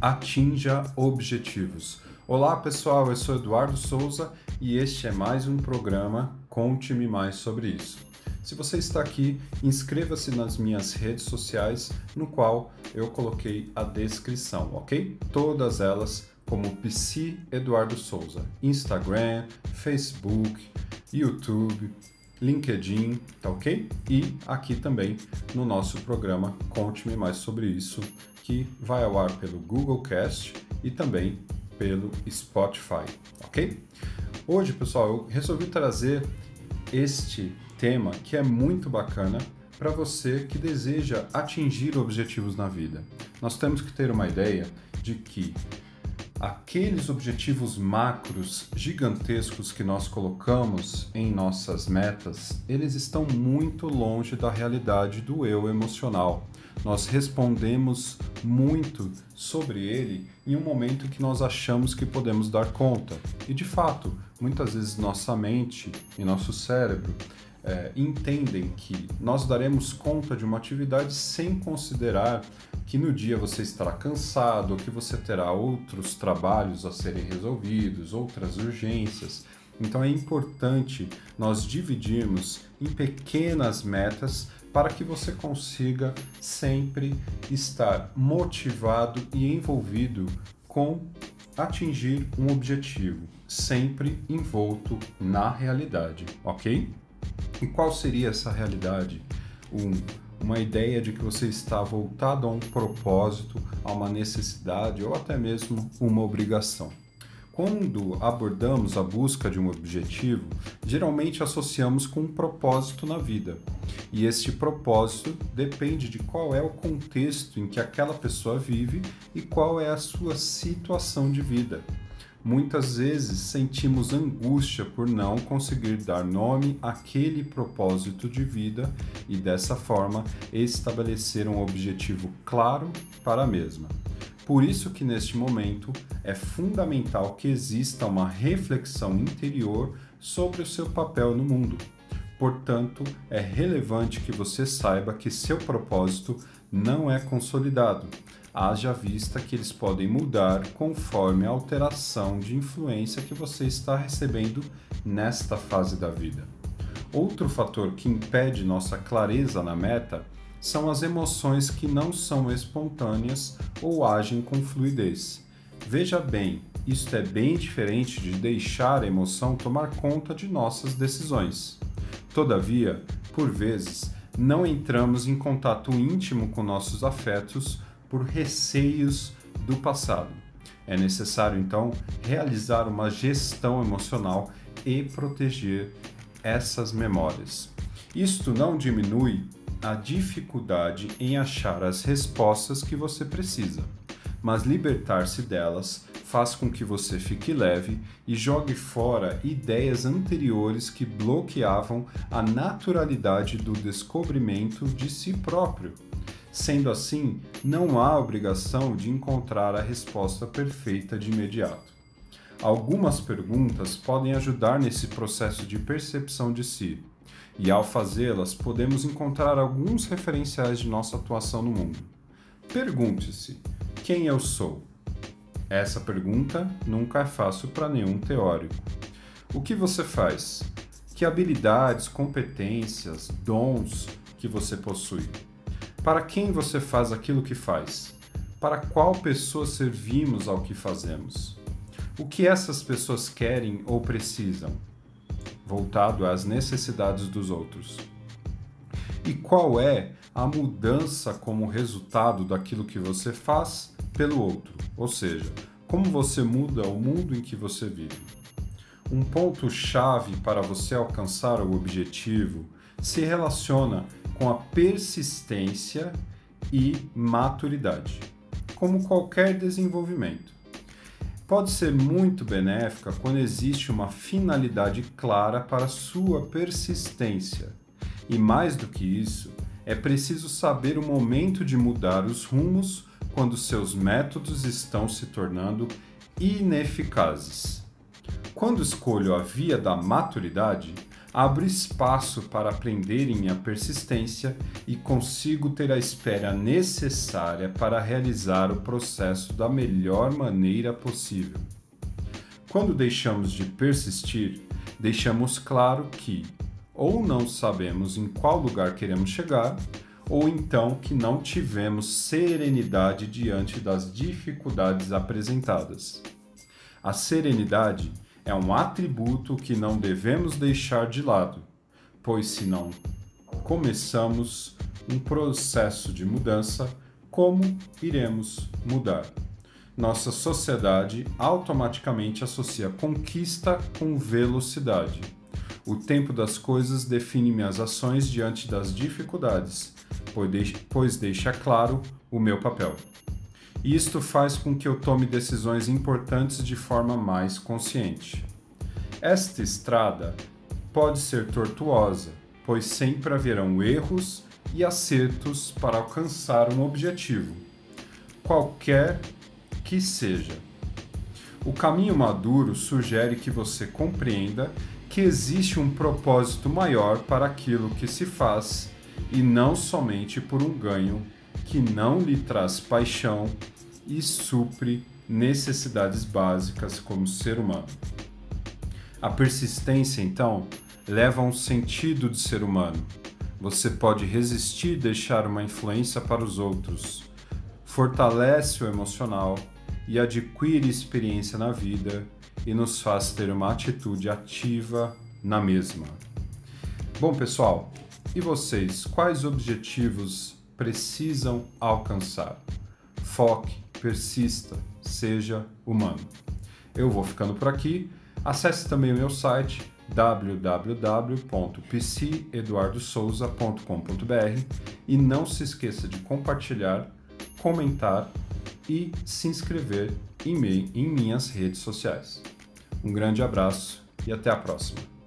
Atinja Objetivos. Olá pessoal, eu sou Eduardo Souza e este é mais um programa Conte-me Mais sobre isso. Se você está aqui, inscreva-se nas minhas redes sociais, no qual eu coloquei a descrição, ok? Todas elas como PC Eduardo Souza, Instagram, Facebook, YouTube, LinkedIn, tá ok? E aqui também no nosso programa Conte-me Mais sobre isso, que vai ao ar pelo Google Cast e também pelo Spotify, ok? Hoje, pessoal, eu resolvi trazer este tema que é muito bacana para você que deseja atingir objetivos na vida. Nós temos que ter uma ideia de que aqueles objetivos macros gigantescos que nós colocamos em nossas metas, eles estão muito longe da realidade do eu emocional. Nós respondemos muito sobre ele em um momento que nós achamos que podemos dar conta. E de fato, muitas vezes nossa mente e nosso cérebro é, entendem que nós daremos conta de uma atividade sem considerar que no dia você estará cansado, ou que você terá outros trabalhos a serem resolvidos, outras urgências. Então é importante nós dividirmos em pequenas metas para que você consiga sempre estar motivado e envolvido com atingir um objetivo, sempre envolto na realidade, ok? E qual seria essa realidade? Um uma ideia de que você está voltado a um propósito, a uma necessidade ou até mesmo uma obrigação. Quando abordamos a busca de um objetivo, geralmente associamos com um propósito na vida. E este propósito depende de qual é o contexto em que aquela pessoa vive e qual é a sua situação de vida. Muitas vezes sentimos angústia por não conseguir dar nome àquele propósito de vida e dessa forma estabelecer um objetivo claro para a mesma. Por isso que neste momento é fundamental que exista uma reflexão interior sobre o seu papel no mundo. Portanto, é relevante que você saiba que seu propósito não é consolidado, haja vista que eles podem mudar conforme a alteração de influência que você está recebendo nesta fase da vida. Outro fator que impede nossa clareza na meta são as emoções que não são espontâneas ou agem com fluidez. Veja bem, isto é bem diferente de deixar a emoção tomar conta de nossas decisões. Todavia, por vezes, não entramos em contato íntimo com nossos afetos por receios do passado. É necessário então realizar uma gestão emocional e proteger essas memórias. Isto não diminui a dificuldade em achar as respostas que você precisa, mas libertar-se delas faz com que você fique leve e jogue fora ideias anteriores que bloqueavam a naturalidade do descobrimento de si próprio. Sendo assim, não há obrigação de encontrar a resposta perfeita de imediato. Algumas perguntas podem ajudar nesse processo de percepção de si, e ao fazê-las, podemos encontrar alguns referenciais de nossa atuação no mundo. Pergunte-se: quem eu sou? Essa pergunta nunca é fácil para nenhum teórico. O que você faz? Que habilidades, competências, dons que você possui? Para quem você faz aquilo que faz? Para qual pessoa servimos ao que fazemos? O que essas pessoas querem ou precisam? Voltado às necessidades dos outros. E qual é a mudança como resultado daquilo que você faz pelo outro? Ou seja, como você muda o mundo em que você vive? Um ponto-chave para você alcançar o objetivo se relaciona com a persistência e maturidade, como qualquer desenvolvimento. Pode ser muito benéfica quando existe uma finalidade clara para sua persistência. E mais do que isso, é preciso saber o momento de mudar os rumos quando seus métodos estão se tornando ineficazes. Quando escolho a via da maturidade, abro espaço para aprender em minha persistência e consigo ter a espera necessária para realizar o processo da melhor maneira possível. Quando deixamos de persistir, deixamos claro que ou não sabemos em qual lugar queremos chegar, ou então que não tivemos serenidade diante das dificuldades apresentadas. A serenidade é um atributo que não devemos deixar de lado, pois se não começamos um processo de mudança, como iremos mudar? Nossa sociedade automaticamente associa conquista com velocidade. O tempo das coisas define minhas ações diante das dificuldades, pois deixa claro o meu papel. Isto faz com que eu tome decisões importantes de forma mais consciente. Esta estrada pode ser tortuosa, pois sempre haverão erros e acertos para alcançar um objetivo, qualquer que seja. O caminho maduro sugere que você compreenda que existe um propósito maior para aquilo que se faz e não somente por um ganho que não lhe traz paixão e supre necessidades básicas como ser humano. A persistência, então, leva a um sentido de ser humano. Você pode resistir e deixar uma influência para os outros, fortalece o emocional e adquire experiência na vida e nos faz ter uma atitude ativa na mesma. Bom, pessoal, e vocês, quais objetivos precisam alcançar? Foque, persista, seja humano. Eu vou ficando por aqui. Acesse também o meu site www.pceduardosouza.com.br e não se esqueça de compartilhar, comentar e se inscrever em, em minhas redes sociais. Um grande abraço e até a próxima!